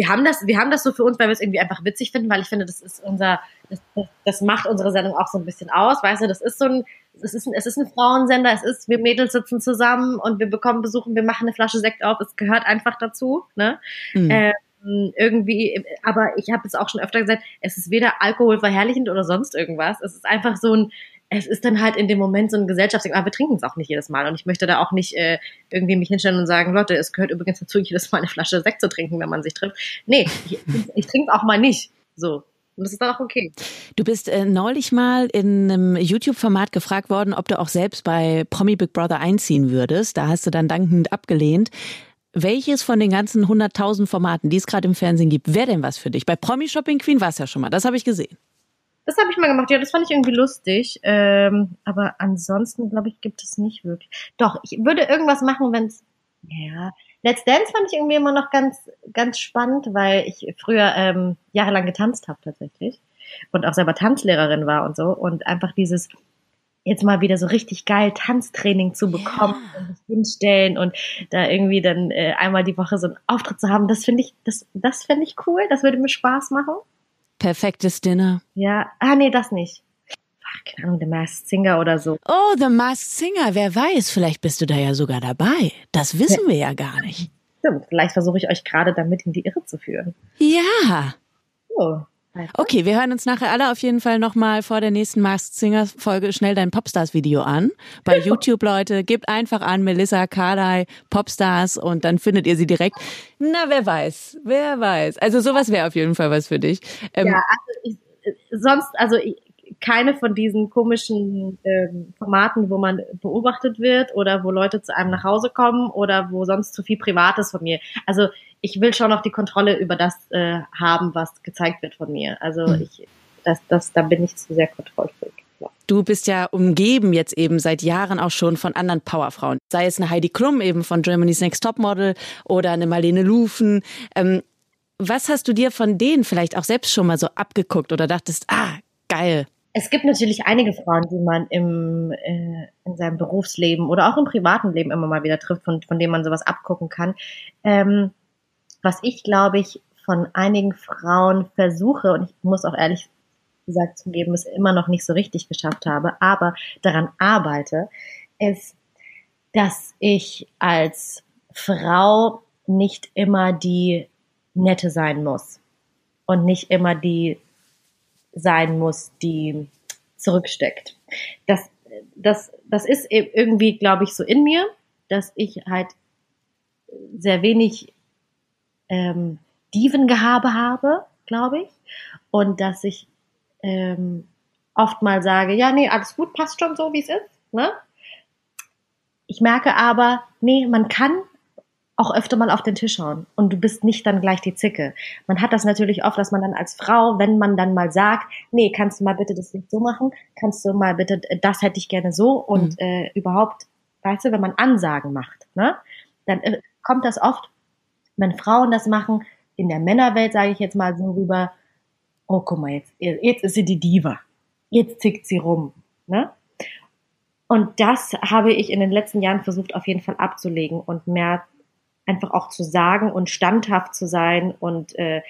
wir haben das, wir haben das so für uns, weil wir es irgendwie einfach witzig finden, weil ich finde, das ist unser, das, das macht unsere Sendung auch so ein bisschen aus, weißt du, das ist so ein, es ist ein, es ist ein Frauensender, es ist, wir Mädels sitzen zusammen und wir bekommen Besuchen, wir machen eine Flasche Sekt auf, es gehört einfach dazu, ne? Mhm. Ähm, irgendwie, aber ich habe es auch schon öfter gesagt, es ist weder alkoholverherrlichend oder sonst irgendwas. Es ist einfach so ein, es ist dann halt in dem Moment so ein Gesellschaftsding, aber wir trinken es auch nicht jedes Mal. Und ich möchte da auch nicht äh, irgendwie mich hinstellen und sagen, Leute, es gehört übrigens dazu, jedes Mal eine Flasche Sekt zu trinken, wenn man sich trifft. Nee, ich, ich trinke auch mal nicht. So. Und das ist dann auch okay. Du bist äh, neulich mal in einem YouTube-Format gefragt worden, ob du auch selbst bei Promi Big Brother einziehen würdest. Da hast du dann dankend abgelehnt. Welches von den ganzen 100.000 Formaten, die es gerade im Fernsehen gibt, wäre denn was für dich? Bei Promi Shopping Queen war es ja schon mal. Das habe ich gesehen. Das habe ich mal gemacht. Ja, das fand ich irgendwie lustig. Ähm, aber ansonsten, glaube ich, gibt es nicht wirklich. Doch, ich würde irgendwas machen, wenn es. Ja. Let's Dance fand ich irgendwie immer noch ganz, ganz spannend, weil ich früher ähm, jahrelang getanzt habe tatsächlich. Und auch selber Tanzlehrerin war und so. Und einfach dieses jetzt mal wieder so richtig geil Tanztraining zu bekommen ja. und sich hinstellen und da irgendwie dann äh, einmal die Woche so einen Auftritt zu haben, das finde ich, das, das finde ich cool, das würde mir Spaß machen. Perfektes Dinner. Ja, ah nee, das nicht. Ach, keine Ahnung, The Masked Singer oder so. Oh, The Masked Singer, wer weiß, vielleicht bist du da ja sogar dabei. Das wissen ja. wir ja gar nicht. Stimmt, vielleicht versuche ich euch gerade damit in die Irre zu führen. Ja. Oh. Okay, wir hören uns nachher alle auf jeden Fall nochmal vor der nächsten Masked Singer Folge schnell dein Popstars Video an. Bei YouTube, Leute, gebt einfach an Melissa Kardai Popstars und dann findet ihr sie direkt. Na, wer weiß, wer weiß. Also sowas wäre auf jeden Fall was für dich. Ähm, ja, also ich, sonst, also ich, keine von diesen komischen ähm, Formaten, wo man beobachtet wird oder wo Leute zu einem nach Hause kommen oder wo sonst zu viel Privates von mir. Also ich will schon noch die Kontrolle über das äh, haben, was gezeigt wird von mir. Also Mhm. ich, das, das, da bin ich zu sehr kontrollfreak. Ja. Du bist ja umgeben jetzt eben seit Jahren auch schon von anderen Powerfrauen. Sei es eine Heidi Klum eben von Germany's Next Topmodel oder eine Marlene Lufen. Ähm, was hast du dir von denen vielleicht auch selbst schon mal so abgeguckt oder dachtest, ah, geil. Es gibt natürlich einige Frauen, die man im, äh, in seinem Berufsleben oder auch im privaten Leben immer mal wieder trifft, von, von denen man sowas abgucken kann. Ähm, was ich, glaube ich, von einigen Frauen versuche, und ich muss auch ehrlich gesagt zugeben, es immer noch nicht so richtig geschafft habe, aber daran arbeite, ist, dass ich als Frau nicht immer die Nette sein muss und nicht immer die sein muss, die zurücksteckt. Das, das, das ist e- irgendwie, glaube ich, so in mir, dass ich halt sehr wenig ähm, Dievengehabe habe, glaube ich, und dass ich ähm, oft mal sage, ja, nee, alles gut, passt schon so, wie es ist. Ne? Ich merke aber, nee, man kann auch öfter mal auf den Tisch schauen. Und du bist nicht dann gleich die Zicke. Man hat das natürlich oft, dass man dann als Frau, wenn man dann mal sagt, nee, kannst du mal bitte das nicht so machen, kannst du mal bitte, das hätte ich gerne so? Und äh, überhaupt, weißt du, wenn man Ansagen macht, ne, dann äh, kommt das oft, wenn Frauen das machen, in der Männerwelt sage ich jetzt mal so rüber, oh guck mal, jetzt, jetzt ist sie die Diva, jetzt tickt sie rum, ne? Und das habe ich in den letzten Jahren versucht auf jeden Fall abzulegen und mehr einfach auch zu sagen und standhaft zu sein und äh,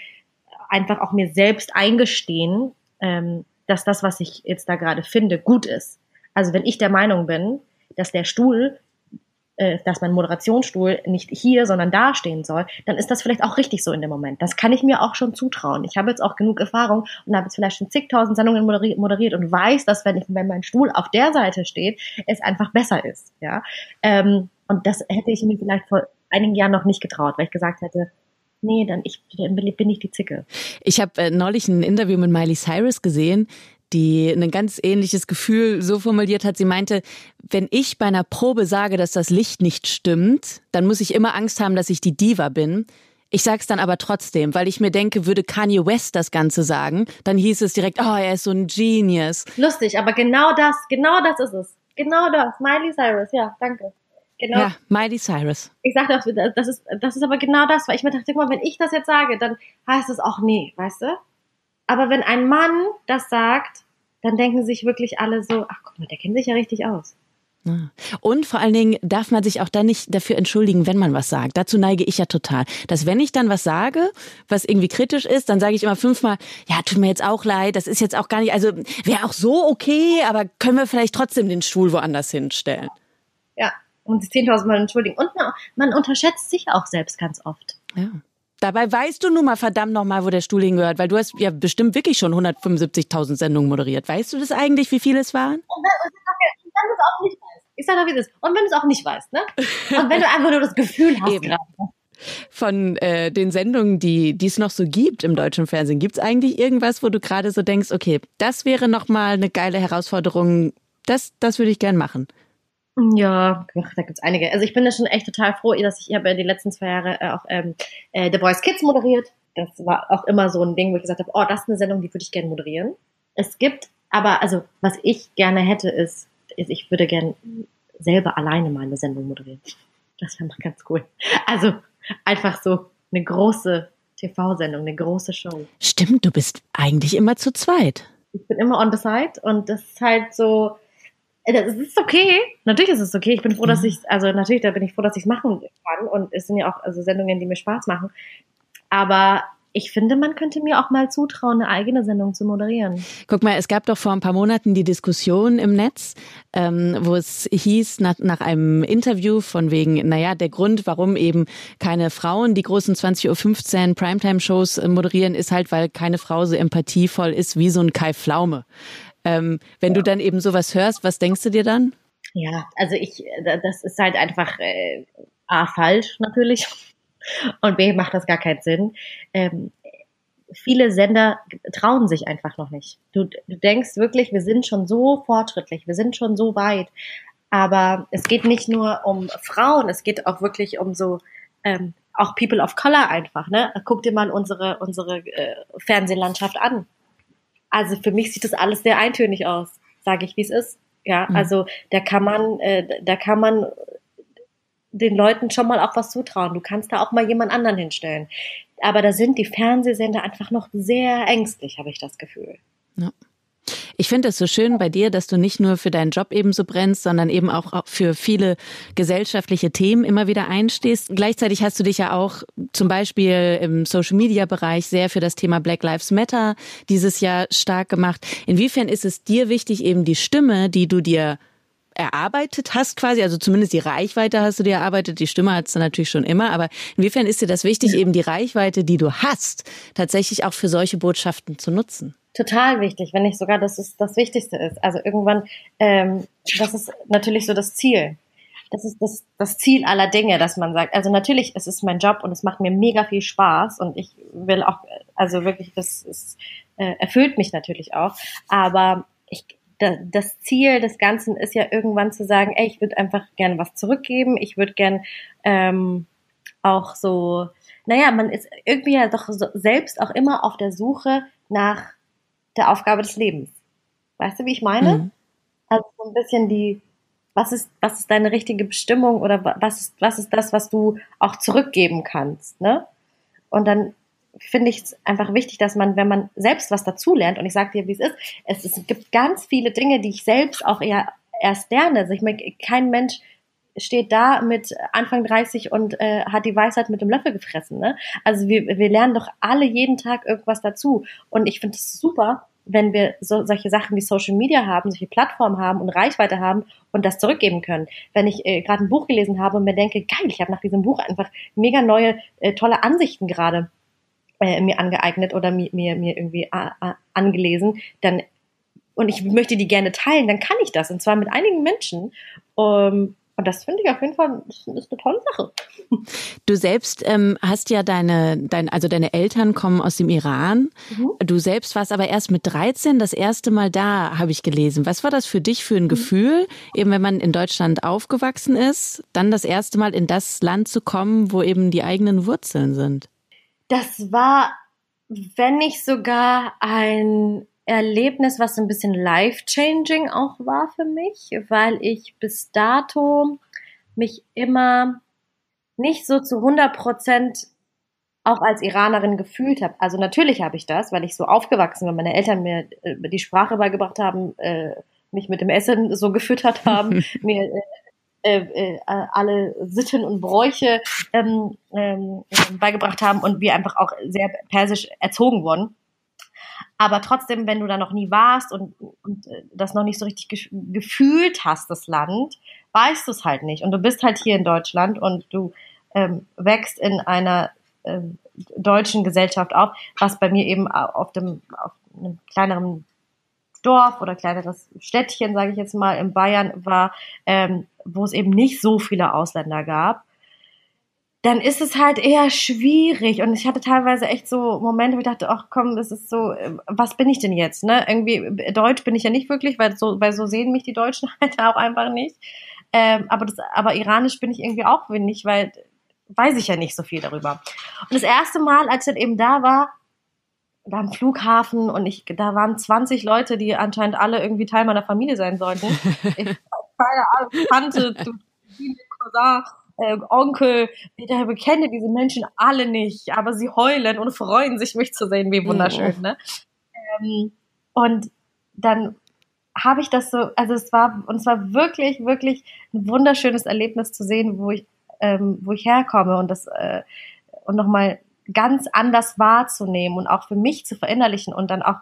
einfach auch mir selbst eingestehen, ähm, dass das, was ich jetzt da gerade finde, gut ist. Also wenn ich der Meinung bin, dass der Stuhl, äh, dass mein Moderationsstuhl nicht hier, sondern da stehen soll, dann ist das vielleicht auch richtig so in dem Moment. Das kann ich mir auch schon zutrauen. Ich habe jetzt auch genug Erfahrung und habe jetzt vielleicht schon zigtausend Sendungen moderi- moderiert und weiß, dass wenn ich, wenn mein Stuhl auf der Seite steht, es einfach besser ist. Ja, ähm, und das hätte ich mir vielleicht vor einigen Jahren noch nicht getraut, weil ich gesagt hätte, nee, dann ich dann bin ich die Zicke. Ich habe äh, neulich ein Interview mit Miley Cyrus gesehen, die ein ganz ähnliches Gefühl so formuliert hat. Sie meinte, wenn ich bei einer Probe sage, dass das Licht nicht stimmt, dann muss ich immer Angst haben, dass ich die Diva bin. Ich sag's dann aber trotzdem, weil ich mir denke, würde Kanye West das Ganze sagen, dann hieß es direkt, oh, er ist so ein Genius. Lustig, aber genau das, genau das ist es. Genau das. Miley Cyrus, ja, danke. Genau. Ja, Miley Cyrus. Ich sag das, das ist, das ist aber genau das, weil ich mir dachte, guck mal, wenn ich das jetzt sage, dann heißt es auch nee, weißt du? Aber wenn ein Mann das sagt, dann denken sich wirklich alle so, ach guck mal, der kennt sich ja richtig aus. Und vor allen Dingen darf man sich auch dann nicht dafür entschuldigen, wenn man was sagt. Dazu neige ich ja total. Dass wenn ich dann was sage, was irgendwie kritisch ist, dann sage ich immer fünfmal, ja, tut mir jetzt auch leid, das ist jetzt auch gar nicht, also wäre auch so okay, aber können wir vielleicht trotzdem den Stuhl woanders hinstellen. Und sich 10.000 Mal entschuldigen. Und man, man unterschätzt sich auch selbst ganz oft. Ja. Dabei weißt du nun mal verdammt noch mal, wo der Stuhl hingehört, weil du hast ja bestimmt wirklich schon 175.000 Sendungen moderiert. Weißt du das eigentlich, wie viele es waren? Und wenn, du es auch nicht weißt. Ich sag doch, wie es ist. Und wenn du es auch nicht weißt, ne? Und wenn du einfach nur das Gefühl hast gerade. Von äh, den Sendungen, die es noch so gibt im deutschen Fernsehen, gibt es eigentlich irgendwas, wo du gerade so denkst, okay, das wäre noch mal eine geile Herausforderung, das, das würde ich gern machen. Ja, ach, da gibt's einige. Also ich bin da schon echt total froh, dass ich, ich habe ja die letzten zwei Jahre äh, auch ähm, äh, The Voice Kids moderiert. Das war auch immer so ein Ding, wo ich gesagt habe, oh, das ist eine Sendung, die würde ich gerne moderieren. Es gibt aber, also was ich gerne hätte, ist, ist ich würde gerne selber alleine mal eine Sendung moderieren. Das wäre mal ganz cool. Also einfach so eine große TV-Sendung, eine große Show. Stimmt, du bist eigentlich immer zu zweit. ich bin immer on the side und das ist halt so, das ist okay. Natürlich ist es okay. Ich bin froh, dass ich, also natürlich, da bin ich froh, dass ich es machen kann und es sind ja auch also Sendungen, die mir Spaß machen. Aber ich finde, man könnte mir auch mal zutrauen, eine eigene Sendung zu moderieren. Guck mal, es gab doch vor ein paar Monaten die Diskussion im Netz, ähm, wo es hieß, nach, nach einem Interview von wegen, naja, der Grund, warum eben keine Frauen die großen 20.15 Uhr Primetime-Shows äh, moderieren, ist halt, weil keine Frau so empathievoll ist wie so ein Kai Pflaume. Ähm, wenn du dann eben sowas hörst, was denkst du dir dann? Ja, also ich, das ist halt einfach äh, A, falsch natürlich und B, macht das gar keinen Sinn. Ähm, viele Sender trauen sich einfach noch nicht. Du, du denkst wirklich, wir sind schon so fortschrittlich, wir sind schon so weit. Aber es geht nicht nur um Frauen, es geht auch wirklich um so ähm, auch People of Color einfach. Ne? Guck dir mal unsere unsere äh, Fernsehlandschaft an. Also für mich sieht das alles sehr eintönig aus, sage ich, wie es ist. Ja, Mhm. also da kann man, äh, da kann man den Leuten schon mal auch was zutrauen. Du kannst da auch mal jemand anderen hinstellen. Aber da sind die Fernsehsender einfach noch sehr ängstlich, habe ich das Gefühl. Ich finde es so schön bei dir, dass du nicht nur für deinen Job eben so brennst, sondern eben auch für viele gesellschaftliche Themen immer wieder einstehst. Gleichzeitig hast du dich ja auch zum Beispiel im Social-Media-Bereich sehr für das Thema Black Lives Matter dieses Jahr stark gemacht. Inwiefern ist es dir wichtig, eben die Stimme, die du dir erarbeitet hast quasi, also zumindest die Reichweite hast du dir erarbeitet, die Stimme hast du natürlich schon immer, aber inwiefern ist dir das wichtig, eben die Reichweite, die du hast, tatsächlich auch für solche Botschaften zu nutzen? Total wichtig, wenn nicht sogar das ist das Wichtigste ist. Also irgendwann, ähm, das ist natürlich so das Ziel. Das ist das, das Ziel aller Dinge, dass man sagt, also natürlich, es ist mein Job und es macht mir mega viel Spaß und ich will auch, also wirklich, das ist, äh, erfüllt mich natürlich auch. Aber ich, da, das Ziel des Ganzen ist ja irgendwann zu sagen, ey, ich würde einfach gerne was zurückgeben, ich würde gern ähm, auch so, naja, man ist irgendwie ja doch so selbst auch immer auf der Suche nach der Aufgabe des Lebens. Weißt du, wie ich meine? Mhm. Also so ein bisschen die, was ist, was ist deine richtige Bestimmung oder wa- was ist, was ist das, was du auch zurückgeben kannst, ne? Und dann finde ich es einfach wichtig, dass man, wenn man selbst was dazulernt, und ich sage dir, wie es ist, es, es gibt ganz viele Dinge, die ich selbst auch eher erst lerne. Also ich meine, kein Mensch steht da mit Anfang 30 und äh, hat die Weisheit mit dem Löffel gefressen. Ne? Also wir, wir lernen doch alle jeden Tag irgendwas dazu. Und ich finde es super, wenn wir so, solche Sachen wie Social Media haben, solche Plattformen haben und Reichweite haben und das zurückgeben können. Wenn ich äh, gerade ein Buch gelesen habe und mir denke, geil, ich habe nach diesem Buch einfach mega neue, äh, tolle Ansichten gerade äh, mir angeeignet oder mir, mir, mir irgendwie angelesen, dann und ich möchte die gerne teilen, dann kann ich das und zwar mit einigen Menschen. Um, und das finde ich auf jeden Fall ist, ist eine tolle Sache. Du selbst ähm, hast ja deine, dein, also deine Eltern kommen aus dem Iran. Mhm. Du selbst warst aber erst mit 13 das erste Mal da, habe ich gelesen. Was war das für dich für ein Gefühl, eben wenn man in Deutschland aufgewachsen ist, dann das erste Mal in das Land zu kommen, wo eben die eigenen Wurzeln sind? Das war, wenn nicht sogar ein Erlebnis, was ein bisschen life-changing auch war für mich, weil ich bis dato mich immer nicht so zu 100 Prozent auch als Iranerin gefühlt habe. Also natürlich habe ich das, weil ich so aufgewachsen bin, meine Eltern mir äh, die Sprache beigebracht haben, äh, mich mit dem Essen so gefüttert haben, mir äh, äh, äh, alle Sitten und Bräuche ähm, ähm, beigebracht haben und wir einfach auch sehr persisch erzogen wurden. Aber trotzdem, wenn du da noch nie warst und, und äh, das noch nicht so richtig gef gefühlt hast, das Land, weißt du es halt nicht. Und du bist halt hier in Deutschland und du ähm, wächst in einer ähm, deutschen Gesellschaft auf, was bei mir eben auf dem auf einem kleineren Dorf oder kleineres Städtchen, sage ich jetzt mal, in Bayern war, ähm, wo es eben nicht so viele Ausländer gab, dann ist es halt eher schwierig. Und ich hatte teilweise echt so Momente, wo ich dachte, ach komm, das ist so, äh, was bin ich denn jetzt? Ne? Irgendwie Deutsch bin ich ja nicht wirklich, weil so, weil so sehen mich die Deutschen halt auch einfach nicht. Ähm, aber das, aber Iranisch bin ich irgendwie auch wenig, weil weiß ich ja nicht so viel darüber. Und das erste Mal, als ich dann eben da war, da am Flughafen und ich, da waren 20 Leute, die anscheinend alle irgendwie Teil meiner Familie sein sollten. Ich, keine Ahnung, Tante, Cousine, Cousin, äh, Onkel, ich kenne diese Menschen alle nicht, aber sie heulen und freuen sich, mich zu sehen. Wie wunderschön, ne? Ähm, und dann habe ich das so, also es war, und es war wirklich, wirklich ein wunderschönes Erlebnis zu sehen, wo ich, ähm, wo ich herkomme und das, äh, und nochmal ganz anders wahrzunehmen und auch für mich zu verinnerlichen und dann auch,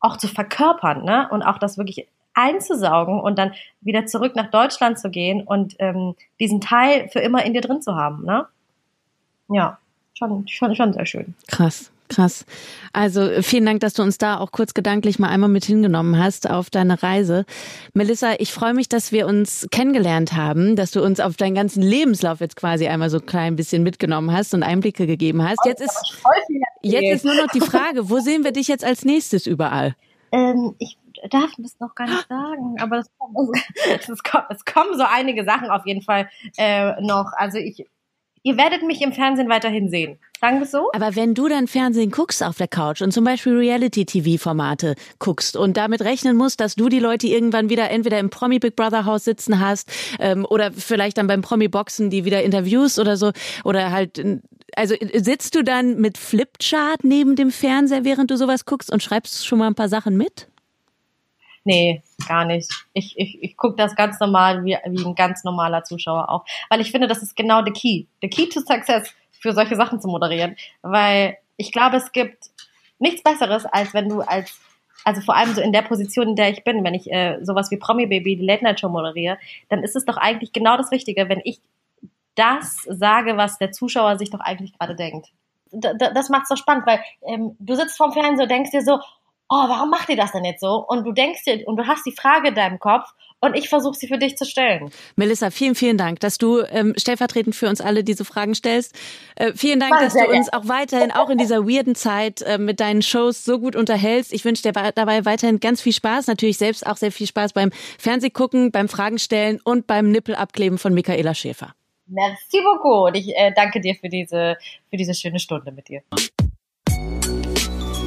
auch zu verkörpern, ne? Und auch das wirklich einzusaugen und dann wieder zurück nach Deutschland zu gehen und ähm, diesen Teil für immer in dir drin zu haben, ne? Ja, schon, schon, schon sehr schön. Krass. Krass. Also vielen Dank, dass du uns da auch kurz gedanklich mal einmal mit hingenommen hast auf deine Reise. Melissa, ich freue mich, dass wir uns kennengelernt haben, dass du uns auf deinen ganzen Lebenslauf jetzt quasi einmal so klein bisschen mitgenommen hast und Einblicke gegeben hast. Jetzt ist Jetzt ist nur noch die Frage, wo sehen wir dich jetzt als nächstes überall? Ähm, ich darf das noch gar nicht sagen, aber es kommen, es kommen, so einige Sachen auf jeden Fall äh, noch. Also ich, ihr werdet mich im Fernsehen weiterhin sehen. Sagen wir so? Aber wenn du dann Fernsehen guckst auf der Couch und zum Beispiel Reality-TV-Formate guckst und damit rechnen musst, dass du die Leute irgendwann wieder entweder im Promi Big Brother Haus sitzen hast ähm, oder vielleicht dann beim Promi Boxen die wieder Interviews oder so oder halt also sitzt du dann mit Flipchart neben dem Fernseher, während du sowas guckst und schreibst schon mal ein paar Sachen mit? Nee, gar nicht. Ich, ich, ich gucke das ganz normal, wie, wie ein ganz normaler Zuschauer auch. Weil ich finde, das ist genau the key. The key to success für solche Sachen zu moderieren. Weil ich glaube, es gibt nichts Besseres, als wenn du als, also vor allem so in der Position, in der ich bin, wenn ich äh, sowas wie Promi Baby, die Late Night Show moderiere, dann ist es doch eigentlich genau das Richtige, wenn ich das sage, was der Zuschauer sich doch eigentlich gerade denkt. D das macht's doch spannend, weil ähm, du sitzt vorm Fernseher und denkst dir so, oh, warum macht ihr das denn jetzt so? Und du denkst dir, und du hast die Frage in deinem Kopf und ich versuche sie für dich zu stellen. Melissa, vielen, vielen Dank, dass du ähm, stellvertretend für uns alle diese Fragen stellst. Äh, vielen Dank, dass du uns auch weiterhin, auch in dieser weirden Zeit, äh, mit deinen Shows so gut unterhältst. Ich wünsche dir dabei weiterhin ganz viel Spaß. Natürlich selbst auch sehr viel Spaß beim Fernsehgucken, beim Fragen stellen und beim Nippelabkleben von Michaela Schäfer. Merci beaucoup und ich äh, danke dir für diese, für diese schöne Stunde mit dir.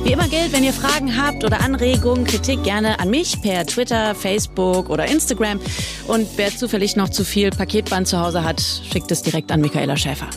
Wie immer gilt, wenn ihr Fragen habt oder Anregungen, Kritik gerne an mich per Twitter, Facebook oder Instagram. Und wer zufällig noch zu viel Paketband zu Hause hat, schickt es direkt an Michaela Schäfer.